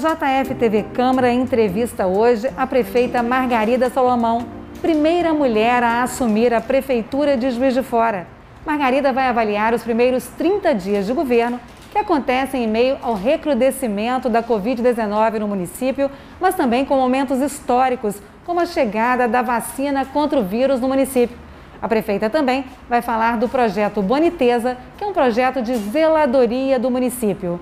JF TV Câmara entrevista hoje a prefeita Margarida Salomão, primeira mulher a assumir a prefeitura de Juiz de Fora. Margarida vai avaliar os primeiros 30 dias de governo que acontecem em meio ao recrudescimento da Covid-19 no município, mas também com momentos históricos, como a chegada da vacina contra o vírus no município. A prefeita também vai falar do projeto Boniteza, que é um projeto de zeladoria do município.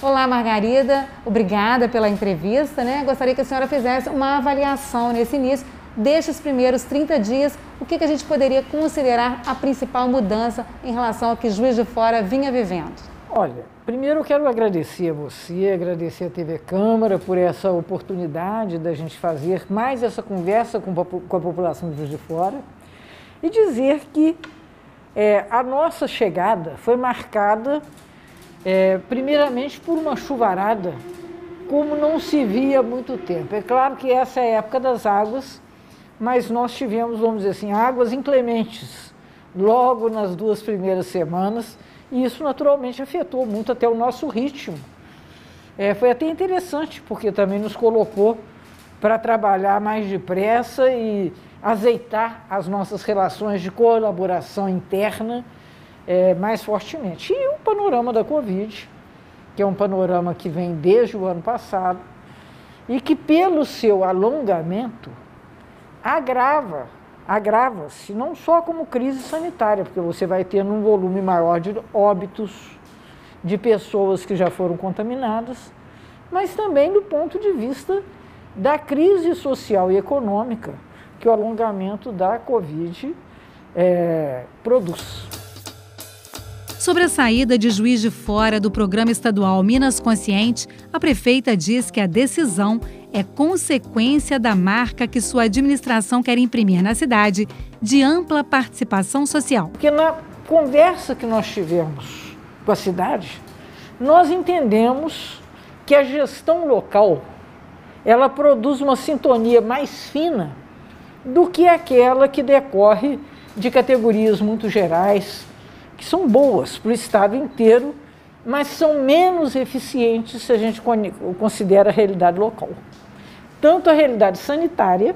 Olá, Margarida. Obrigada pela entrevista. Né? Gostaria que a senhora fizesse uma avaliação nesse início destes primeiros 30 dias. O que, que a gente poderia considerar a principal mudança em relação ao que Juiz de Fora vinha vivendo? Olha, primeiro eu quero agradecer a você, agradecer a TV Câmara por essa oportunidade da gente fazer mais essa conversa com, com a população de Juiz de Fora e dizer que é, a nossa chegada foi marcada é, primeiramente por uma chuvarada, como não se via há muito tempo. É claro que essa é a época das águas, mas nós tivemos, vamos dizer assim, águas inclementes logo nas duas primeiras semanas, e isso naturalmente afetou muito até o nosso ritmo. É, foi até interessante, porque também nos colocou para trabalhar mais depressa e azeitar as nossas relações de colaboração interna é, mais fortemente. E o panorama da Covid, que é um panorama que vem desde o ano passado e que, pelo seu alongamento, agrava, agrava-se, não só como crise sanitária, porque você vai ter um volume maior de óbitos, de pessoas que já foram contaminadas, mas também do ponto de vista da crise social e econômica que o alongamento da Covid é, produz. Sobre a saída de Juiz de Fora do programa estadual Minas Consciente, a prefeita diz que a decisão é consequência da marca que sua administração quer imprimir na cidade de ampla participação social. Porque na conversa que nós tivemos com a cidade, nós entendemos que a gestão local ela produz uma sintonia mais fina do que aquela que decorre de categorias muito gerais, que são boas para o Estado inteiro, mas são menos eficientes se a gente considera a realidade local. Tanto a realidade sanitária,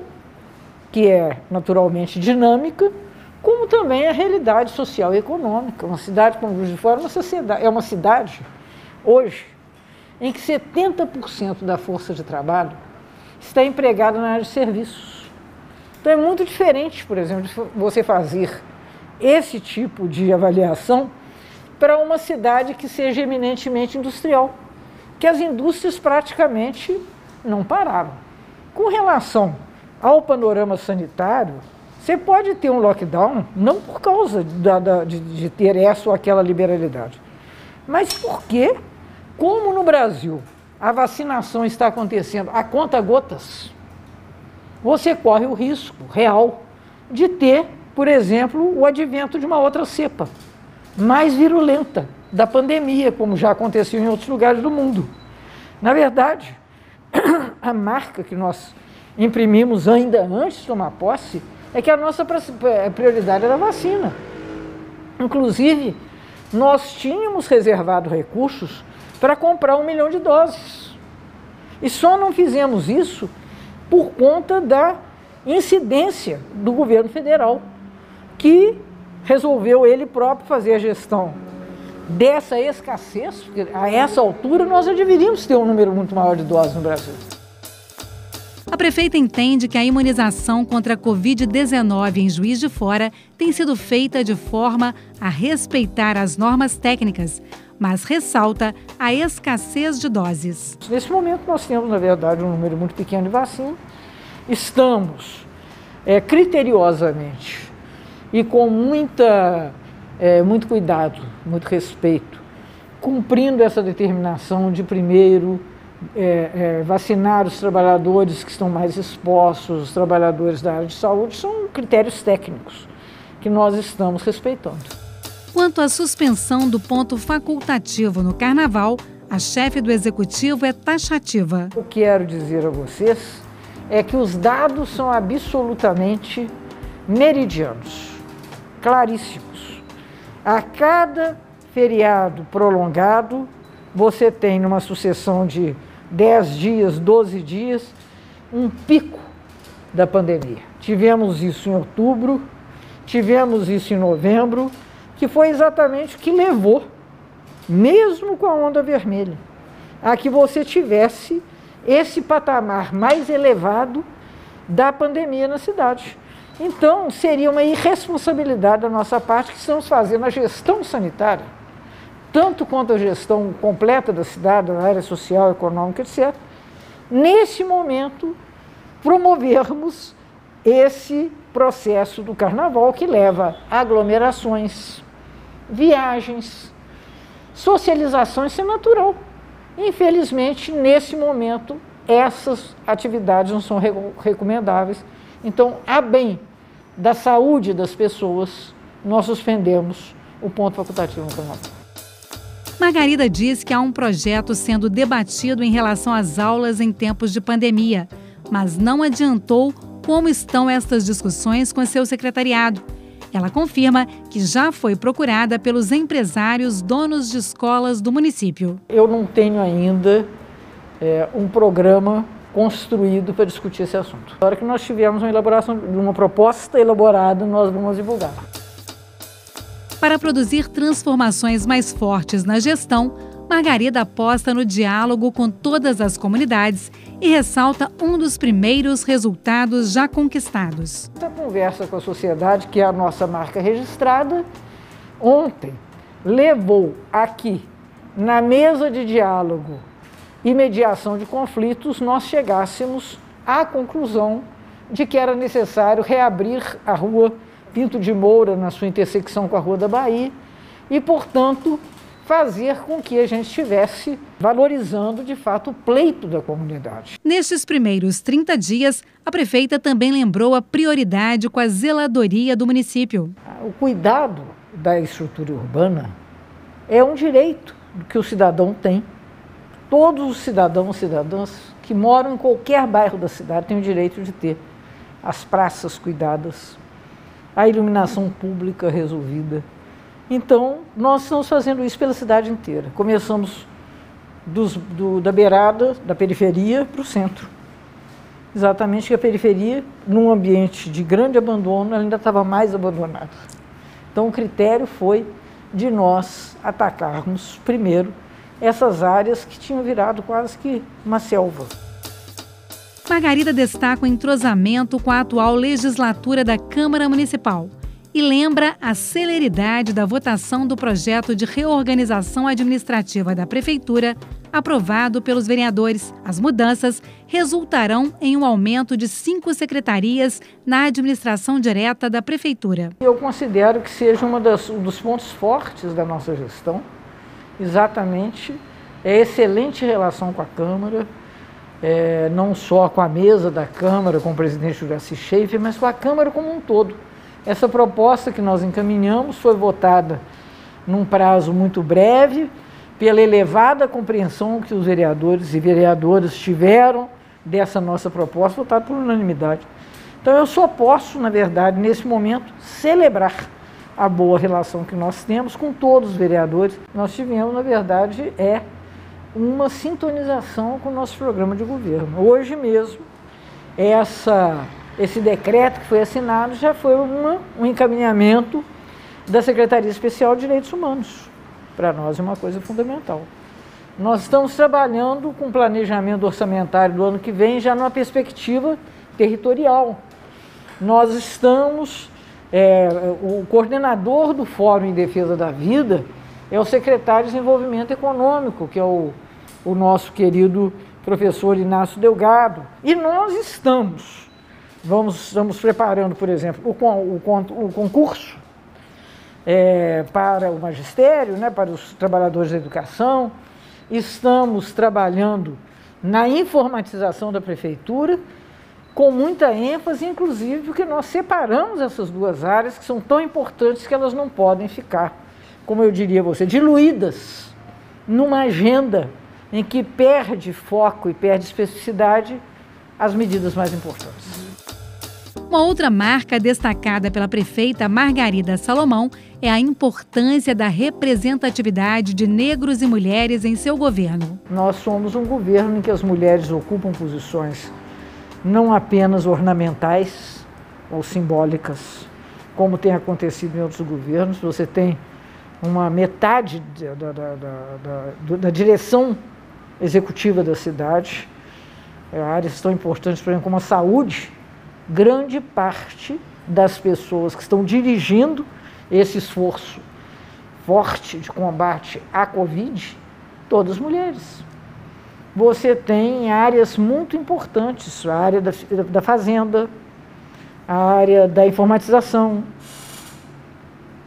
que é naturalmente dinâmica, como também a realidade social e econômica. Uma cidade como Juiz de Fora é uma, sociedade, é uma cidade, hoje, em que 70% da força de trabalho está empregada na área de serviços. Então é muito diferente, por exemplo, de você fazer esse tipo de avaliação para uma cidade que seja eminentemente industrial, que as indústrias praticamente não pararam. Com relação ao panorama sanitário, você pode ter um lockdown não por causa da, da, de, de ter essa ou aquela liberalidade, mas porque, como no Brasil a vacinação está acontecendo a conta gotas, você corre o risco real de ter por exemplo, o advento de uma outra cepa, mais virulenta da pandemia, como já aconteceu em outros lugares do mundo. Na verdade, a marca que nós imprimimos ainda antes de tomar posse é que a nossa é, prioridade era a vacina. Inclusive, nós tínhamos reservado recursos para comprar um milhão de doses. E só não fizemos isso por conta da incidência do governo federal que resolveu ele próprio fazer a gestão dessa escassez, porque a essa altura nós já deveríamos ter um número muito maior de doses no Brasil. A prefeita entende que a imunização contra a Covid-19 em Juiz de Fora tem sido feita de forma a respeitar as normas técnicas, mas ressalta a escassez de doses. Nesse momento, nós temos, na verdade, um número muito pequeno de vacina. Estamos é, criteriosamente e com muita, é, muito cuidado, muito respeito, cumprindo essa determinação de primeiro é, é, vacinar os trabalhadores que estão mais expostos, os trabalhadores da área de saúde, são critérios técnicos que nós estamos respeitando. Quanto à suspensão do ponto facultativo no Carnaval, a chefe do executivo é taxativa. O que quero dizer a vocês é que os dados são absolutamente meridianos claríssimos. A cada feriado prolongado, você tem numa sucessão de 10 dias, 12 dias, um pico da pandemia. Tivemos isso em outubro, tivemos isso em novembro, que foi exatamente o que levou, mesmo com a onda vermelha, a que você tivesse esse patamar mais elevado da pandemia na cidade. Então, seria uma irresponsabilidade da nossa parte que estamos fazendo a gestão sanitária, tanto quanto a gestão completa da cidade, na área social, econômica, etc. Nesse momento, promovermos esse processo do carnaval que leva a aglomerações, viagens, socialização, isso é natural. Infelizmente, nesse momento, essas atividades não são recomendáveis. Então, a bem da saúde das pessoas, nós suspendemos o ponto facultativo no carnaval. Margarida diz que há um projeto sendo debatido em relação às aulas em tempos de pandemia, mas não adiantou como estão estas discussões com seu secretariado. Ela confirma que já foi procurada pelos empresários donos de escolas do município. Eu não tenho ainda é, um programa construído para discutir esse assunto. Na hora que nós tivermos uma elaboração de uma proposta elaborada, nós vamos divulgar. Para produzir transformações mais fortes na gestão, Margarida aposta no diálogo com todas as comunidades e ressalta um dos primeiros resultados já conquistados. Essa conversa com a sociedade, que é a nossa marca registrada, ontem levou aqui, na mesa de diálogo e mediação de conflitos, nós chegássemos à conclusão de que era necessário reabrir a rua Pinto de Moura na sua intersecção com a Rua da Bahia e, portanto, fazer com que a gente estivesse valorizando de fato o pleito da comunidade. Nestes primeiros 30 dias, a prefeita também lembrou a prioridade com a zeladoria do município. O cuidado da estrutura urbana é um direito que o cidadão tem todos os cidadãos e cidadãs que moram em qualquer bairro da cidade têm o direito de ter as praças cuidadas, a iluminação pública resolvida. Então, nós estamos fazendo isso pela cidade inteira. Começamos dos, do, da beirada, da periferia, para o centro. Exatamente que a periferia, num ambiente de grande abandono, ainda estava mais abandonada. Então, o critério foi de nós atacarmos primeiro essas áreas que tinham virado quase que uma selva. Margarida destaca o entrosamento com a atual legislatura da Câmara Municipal e lembra a celeridade da votação do projeto de reorganização administrativa da Prefeitura, aprovado pelos vereadores. As mudanças resultarão em um aumento de cinco secretarias na administração direta da Prefeitura. Eu considero que seja um dos pontos fortes da nossa gestão exatamente é excelente relação com a Câmara, é, não só com a mesa da Câmara, com o presidente Juraci Schaefer, mas com a Câmara como um todo. Essa proposta que nós encaminhamos foi votada num prazo muito breve, pela elevada compreensão que os vereadores e vereadoras tiveram dessa nossa proposta, votada por unanimidade. Então eu só posso, na verdade, nesse momento, celebrar a boa relação que nós temos com todos os vereadores. Nós tivemos, na verdade, é uma sintonização com o nosso programa de governo. Hoje mesmo, essa, esse decreto que foi assinado já foi uma, um encaminhamento da Secretaria Especial de Direitos Humanos. Para nós é uma coisa fundamental. Nós estamos trabalhando com planejamento orçamentário do ano que vem já numa perspectiva territorial. Nós estamos é, o coordenador do Fórum em Defesa da Vida é o secretário de Desenvolvimento Econômico, que é o, o nosso querido professor Inácio Delgado. E nós estamos, vamos, estamos preparando, por exemplo, o, o, o concurso é, para o magistério, né, para os trabalhadores da educação, estamos trabalhando na informatização da prefeitura com muita ênfase, inclusive porque nós separamos essas duas áreas que são tão importantes que elas não podem ficar, como eu diria a você, diluídas numa agenda em que perde foco e perde especificidade as medidas mais importantes. Uma outra marca destacada pela prefeita Margarida Salomão é a importância da representatividade de negros e mulheres em seu governo. Nós somos um governo em que as mulheres ocupam posições não apenas ornamentais ou simbólicas, como tem acontecido em outros governos. Você tem uma metade da, da, da, da direção executiva da cidade, é, áreas tão importantes, por exemplo, como a saúde, grande parte das pessoas que estão dirigindo esse esforço forte de combate à Covid, todas mulheres. Você tem áreas muito importantes, a área da, da fazenda, a área da informatização,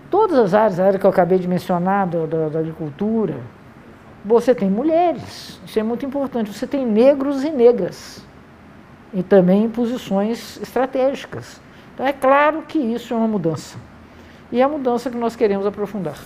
todas as áreas, a área que eu acabei de mencionar, da, da, da agricultura, você tem mulheres, isso é muito importante, você tem negros e negras e também em posições estratégicas. Então é claro que isso é uma mudança. E é a mudança que nós queremos aprofundar.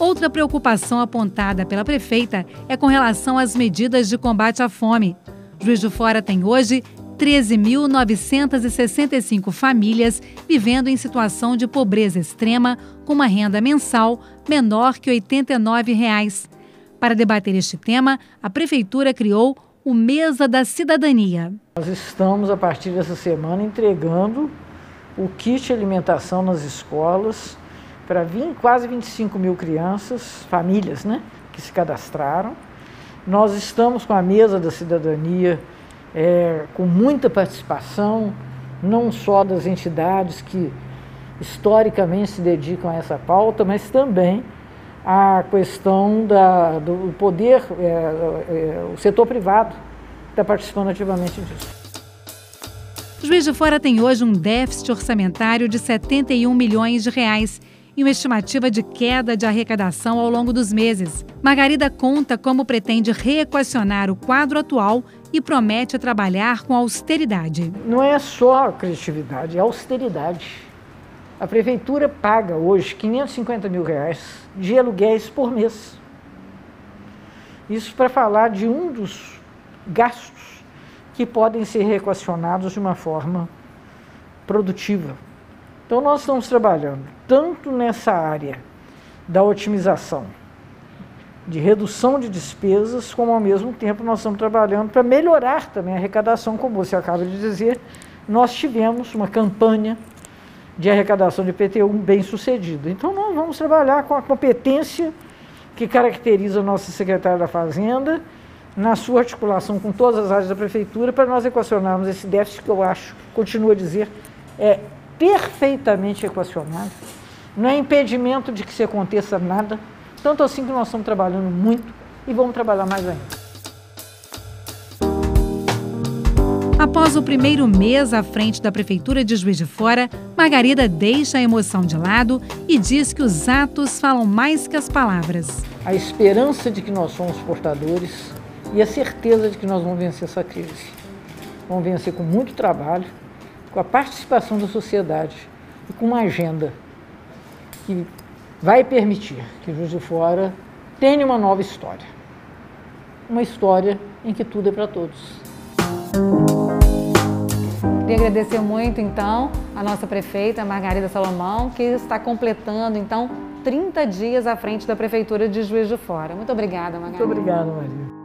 Outra preocupação apontada pela prefeita é com relação às medidas de combate à fome. Juiz de Fora tem hoje 13.965 famílias vivendo em situação de pobreza extrema, com uma renda mensal menor que 89 reais. Para debater este tema, a Prefeitura criou o Mesa da Cidadania. Nós estamos, a partir dessa semana, entregando o kit alimentação nas escolas para quase 25 mil crianças, famílias, né, que se cadastraram. Nós estamos com a Mesa da Cidadania é, com muita participação, não só das entidades que historicamente se dedicam a essa pauta, mas também a questão da, do poder, é, é, o setor privado está participando ativamente disso. Juiz de Fora tem hoje um déficit orçamentário de 71 milhões de reais e uma estimativa de queda de arrecadação ao longo dos meses. Margarida conta como pretende reequacionar o quadro atual e promete trabalhar com austeridade. Não é só criatividade, é austeridade. A prefeitura paga hoje 550 mil reais de aluguéis por mês. Isso para falar de um dos gastos que podem ser reequacionados de uma forma produtiva. Então, nós estamos trabalhando tanto nessa área da otimização, de redução de despesas, como ao mesmo tempo nós estamos trabalhando para melhorar também a arrecadação, como você acaba de dizer. Nós tivemos uma campanha de arrecadação de IPTU bem sucedido. Então nós vamos trabalhar com a competência que caracteriza o nosso secretário da Fazenda, na sua articulação com todas as áreas da prefeitura, para nós equacionarmos esse déficit que eu acho, continuo a dizer, é perfeitamente equacionável. Não é impedimento de que se aconteça nada, tanto assim que nós estamos trabalhando muito e vamos trabalhar mais ainda. Após o primeiro mês à frente da Prefeitura de Juiz de Fora, Margarida deixa a emoção de lado e diz que os atos falam mais que as palavras. A esperança de que nós somos portadores e a certeza de que nós vamos vencer essa crise. Vamos vencer com muito trabalho, com a participação da sociedade e com uma agenda que vai permitir que Juiz de Fora tenha uma nova história. Uma história em que tudo é para todos. Queria agradecer muito, então, a nossa prefeita, Margarida Salomão, que está completando, então, 30 dias à frente da Prefeitura de Juiz de Fora. Muito obrigada, Margarida. Muito obrigada, Maria.